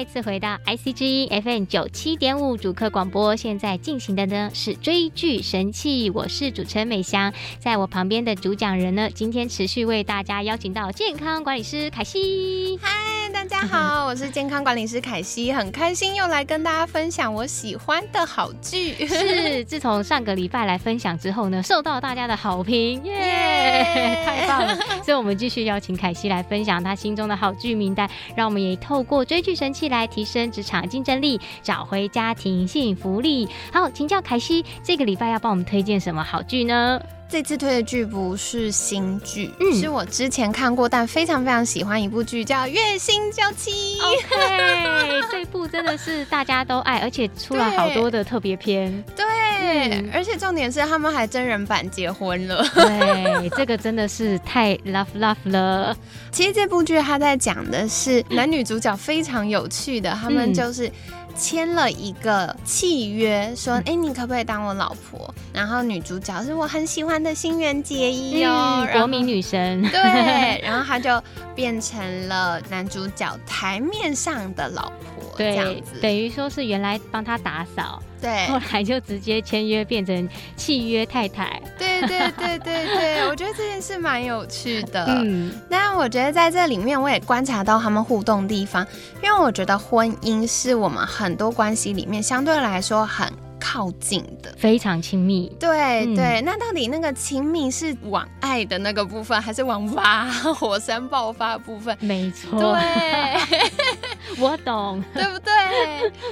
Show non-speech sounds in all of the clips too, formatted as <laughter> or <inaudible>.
再次回到 IC 之音 FM 九七点五主客广播，现在进行的呢是追剧神器，我是主持人美香，在我旁边的主讲人呢，今天持续为大家邀请到健康管理师凯西。嗨，大家好，我是健康管理师凯西，很开心又来跟大家分享我喜欢的好剧。是，<laughs> 自从上个礼拜来分享之后呢，受到大家的好评，耶、yeah，太棒了！所以我们继续邀请凯西来分享她心中的好剧名单，让我们也透过追剧神器。来提升职场竞争力，找回家庭幸福力。好，请教凯西，这个礼拜要帮我们推荐什么好剧呢？这次推的剧不是新剧，嗯，是我之前看过但非常非常喜欢一部剧，叫《月薪娇妻》。OK，这部真的是大家都爱，而且出了好多的特别篇。<laughs> 嗯、而且重点是他们还真人版结婚了。对，这个真的是太 <laughs> love love 了。其实这部剧他在讲的是男女主角非常有趣的，他们就是。签了一个契约，说：“哎、欸，你可不可以当我老婆？”然后女主角是我很喜欢的新垣结衣哦，国民女神。<laughs> 对，然后她就变成了男主角台面上的老婆，对，这样子等于说是原来帮他打扫。对，后来就直接签约变成契约太太。对对对对对，<laughs> 我觉得这件事蛮有趣的。嗯，那我觉得在这里面我也观察到他们互动的地方，因为我觉得婚姻是我们很多关系里面相对来说很靠近的，非常亲密。对对，那到底那个亲密是往爱的那个部分，还是往哇 <laughs> 火山爆发的部分？没错，对，<laughs> 我懂，对不对？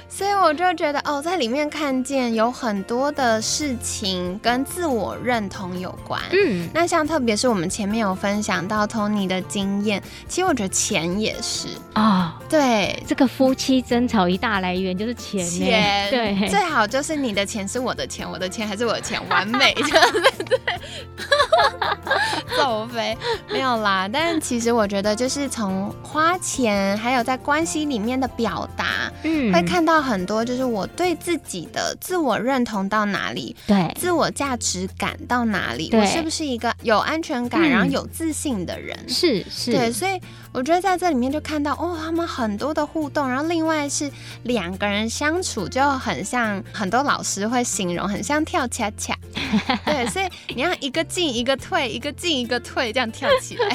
所以我就觉得哦，在里面看见有很多的事情跟自我认同有关。嗯，那像特别是我们前面有分享到 Tony 的经验，其实我觉得钱也是啊、哦。对，这个夫妻争吵一大来源就是钱。钱，对，最好就是。你的钱是我的钱，我的钱还是我的钱，完美，对不对？<laughs> 走飞。没有啦，但其实我觉得，就是从花钱，还有在关系里面的表达，嗯，会看到很多，就是我对自己的自我认同到哪里，对，自我价值感到哪里，我是不是一个有安全感，嗯、然后有自信的人？是是，对，所以我觉得在这里面就看到，哦，他们很多的互动，然后另外是两个人相处就很像很多。老师会形容很像跳恰恰，<laughs> 对，所以你要一个进一个退，一个进一个退，这样跳起来。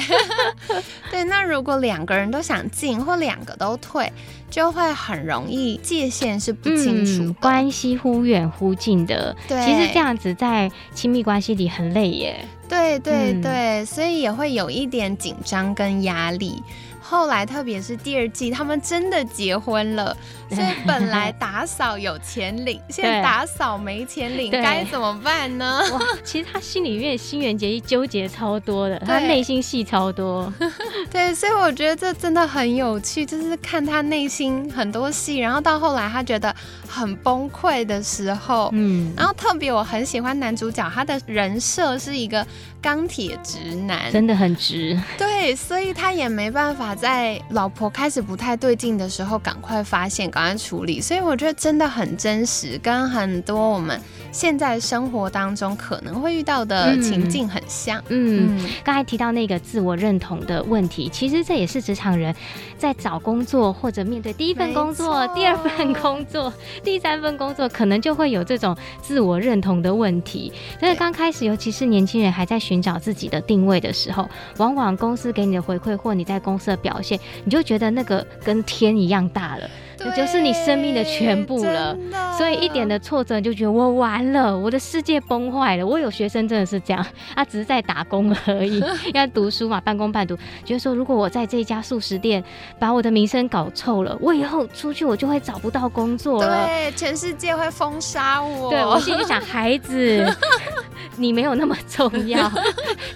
<laughs> 对，那如果两个人都想进，或两个都退，就会很容易界限是不清楚，嗯，关系忽远忽近的。对，其实这样子在亲密关系里很累耶。对对对，嗯，所以也会有一点紧张跟压力。后来，特别是第二季，他们真的结婚了。所以本来打扫有钱领，现在打扫没钱领，该怎么办呢？哇，其实他心里面新垣结衣纠结超多的，他内心戏超多。<laughs> 对，所以我觉得这真的很有趣，就是看他内心很多戏，然后到后来他觉得很崩溃的时候，嗯，然后特别我很喜欢男主角，他的人设是一个钢铁直男，真的很直。对，所以他也没办法在老婆开始不太对劲的时候赶快发现。赶快处理，所以我觉得真的很真实，跟很多我们现在生活当中可能会遇到的情境很像。嗯，刚、嗯、才提到那个自我认同的问题，其实这也是职场人在找工作或者面对第一份工作、第二份工作、第三份工作，可能就会有这种自我认同的问题。所以刚开始，尤其是年轻人还在寻找自己的定位的时候，往往公司给你的回馈或你在公司的表现，你就觉得那个跟天一样大了。那就是你生命的全部了。所以一点的挫折就觉得我完了，我的世界崩坏了。我有学生真的是这样，他 <laughs> 只是在打工而已，<laughs> 要读书嘛，半工半读。觉得说，如果我在这一家素食店把我的名声搞臭了，我以后出去我就会找不到工作了。对，全世界会封杀我。对，我心里想，孩子，<laughs> 你没有那么重要。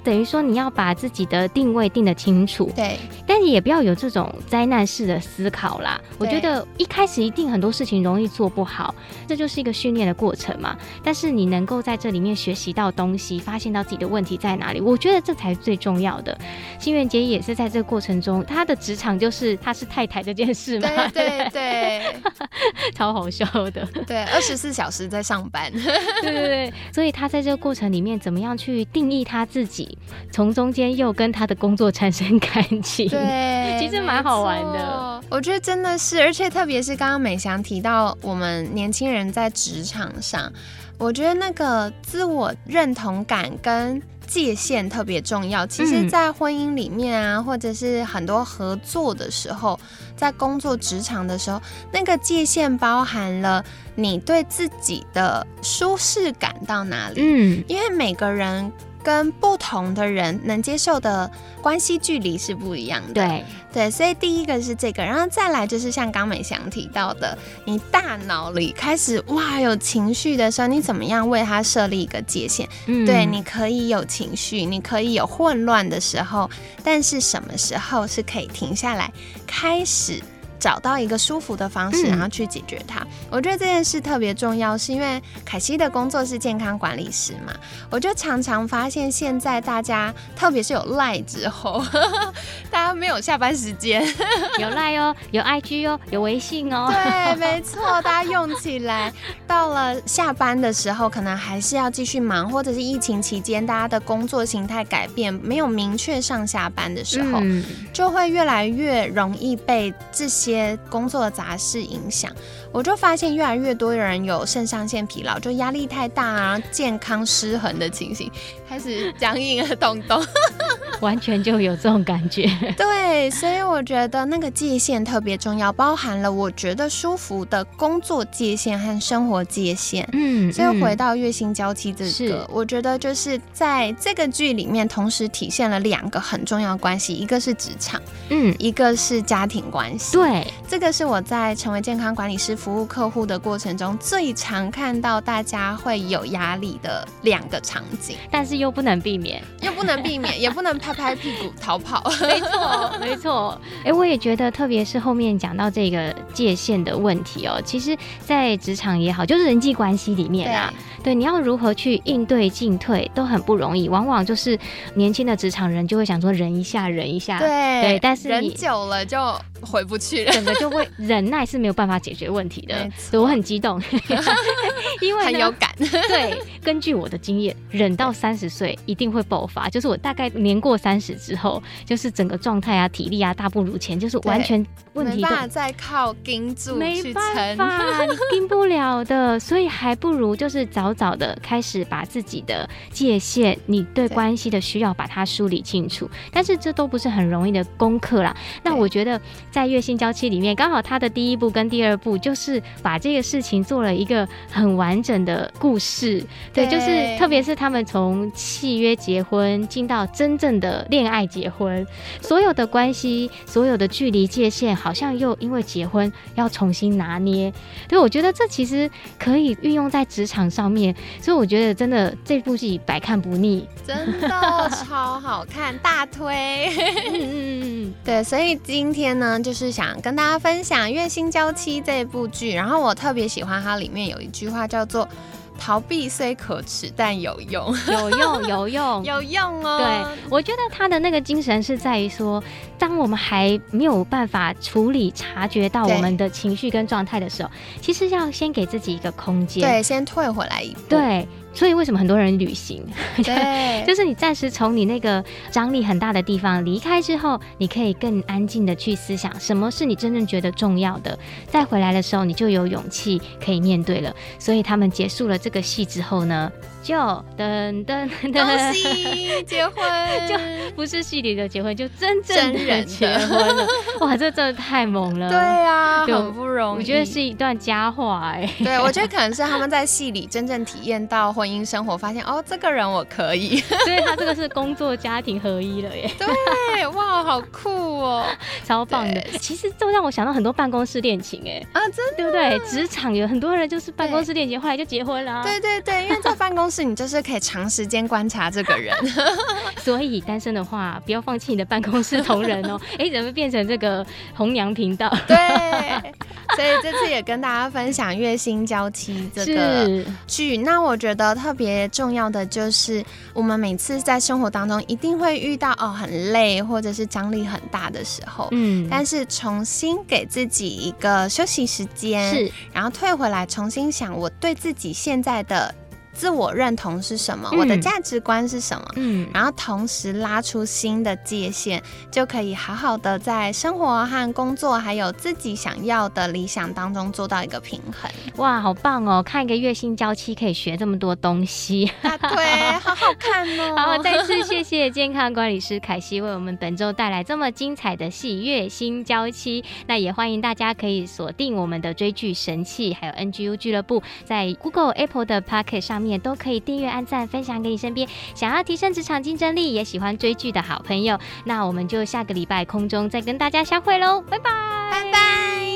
等于说，你要把自己的定位定得清楚。对，但你也不要有这种灾难式的思考啦。我觉得一开始一定很多事情容易做不好，这就是一个训练的过程嘛。但是你能够在这里面学习到东西，发现到自己的问题在哪里，我觉得这才是最重要的。新垣结衣也是在这个过程中，她的职场就是她是太太这件事嘛。对对 <laughs> 对，超好笑的。对，二十四小时在上班。<laughs> 对对对，所以他在这个过程里面怎么样去定义他自己，从中间又跟他的工作产生 <laughs> 感情。对，其实蛮好玩的。我觉得真的是，而且特别是刚刚美翔提到我们年轻人在职场上，我觉得那个自我认同感跟界限特别重要。其实，在婚姻里面啊，或者是很多合作的时候，在工作职场的时候，那个界限包含了你对自己的舒适感到哪里。嗯，因为每个人。跟不同的人能接受的关系距离是不一样的。对对，所以第一个是这个，然后再来就是像刚美翔提到的，你大脑里开始哇有情绪的时候，你怎么样为他设立一个界限？嗯，对，你可以有情绪，你可以有混乱的时候，但是什么时候是可以停下来开始？找到一个舒服的方式，然后去解决它。嗯、我觉得这件事特别重要，是因为凯西的工作是健康管理师嘛，我就常常发现现在大家，特别是有赖之后，<laughs> 大家没有下班时间，<laughs> 有赖哦，有 IG 哦，有微信哦，对，没错，大家用起来，到了下班的时候，可能还是要继续忙，或者是疫情期间大家的工作形态改变，没有明确上下班的时候，嗯、就会越来越容易被这些。些工作的杂事影响，我就发现越来越多的人有肾上腺疲劳，就压力太大啊，健康失衡的情形，开始僵硬的动动，<laughs> 完全就有这种感觉。对，所以我觉得那个界限特别重要，包含了我觉得舒服的工作界限和生活界限。嗯，所以回到月薪交期这个，我觉得就是在这个剧里面同时体现了两个很重要关系，一个是职场，嗯，一个是家庭关系。对。这个是我在成为健康管理师服务客户的过程中最常看到大家会有压力的两个场景，但是又不能避免，又不能避免，<laughs> 也不能拍拍屁股逃跑。没错，没错。哎，我也觉得，特别是后面讲到这个界限的问题哦，其实，在职场也好，就是人际关系里面啊，对，你要如何去应对进退都很不容易，往往就是年轻的职场人就会想说忍一下，忍一下，对对，但是忍久了就回不去了。整个就会忍耐是没有办法解决问题的，所以我很激动，<laughs> 因为很有感。对，根据我的经验，忍到三十岁一定会爆发，就是我大概年过三十之后，就是整个状态啊、体力啊大不如前，就是完全问题都没办法再靠盯住，没办法，你盯不了的，所以还不如就是早早的开始把自己的界限，你对关系的需要把它梳理清楚。但是这都不是很容易的功课啦。那我觉得在月薪娇妻里面，刚好他的第一部跟第二部就是把这个事情做了一个很完整的故事。对，对，就是特别是他们从契约结婚进到真正的恋爱结婚，所有的关系、所有的距离界限，好像又因为结婚要重新拿捏。对，我觉得这其实可以运用在职场上面，所以我觉得真的这部戏百看不腻，真的 <laughs> 超好看，大推。嗯嗯嗯，对，所以今天呢，就是想跟大家分享《月薪娇妻》这部剧，然后我特别喜欢它里面有一句话叫做。逃避虽可耻，但有用，有用，有用，<laughs> 有用哦。对，我觉得他的那个精神是在于说，当我们还没有办法处理、察觉到我们的情绪跟状态的时候，其实要先给自己一个空间，对，先退回来一步，对。所以为什么很多人旅行？<laughs> 对，就是你暂时从你那个张力很大的地方离开之后，你可以更安静的去思想什么是你真正觉得重要的，再回来的时候你就有勇气可以面对了。所以他们结束了这个戏之后呢，就等等等，结婚，<laughs> 就不是戏里的结婚，就真正的结婚了。<laughs> 哇，这真的太猛了。对啊，对很不容易。我觉得是一段佳话哎。对，我觉得可能是他们在戏里真正体验到婚姻生活，发现哦，这个人我可以。<laughs> 所以他这个是工作家庭合一了耶。对，哇，好酷哦，超棒的。其实这让我想到很多办公室恋情哎。啊，真的，对不对？职场有很多人就是办公室恋情，后来就结婚了。对对对，因为在办公室你就是可以长时间观察这个人。<laughs> 所以单身的话，不要放弃你的办公室同仁哦。<laughs> 哎，怎么变成这个红娘频道？对，所以这次也跟大家分享《月薪娇妻》这个剧。那我觉得特别重要的就是，我们每次在生活当中一定会遇到哦很累或者是张力很大的时候，嗯，但是重新给自己一个休息时间，是，然后退回来重新想我对自己现在的。自我认同是什么？嗯、我的价值观是什么？嗯，然后同时拉出新的界限，就可以好好的在生活和工作，还有自己想要的理想当中做到一个平衡。哇，好棒哦！看一个月薪娇妻可以学这么多东西，啊、对，好好看哦。<laughs> 好，再次谢谢健康管理师凯西为我们本周带来这么精彩的戏《月薪娇妻》。那也欢迎大家可以锁定我们的追剧神器，还有 NGU 俱乐部，在 Google、Apple 的 Pocket 上面。都可以订阅、按赞、分享给你身边想要提升职场竞争力、也喜欢追剧的好朋友。那我们就下个礼拜空中再跟大家相会喽，拜拜，拜拜。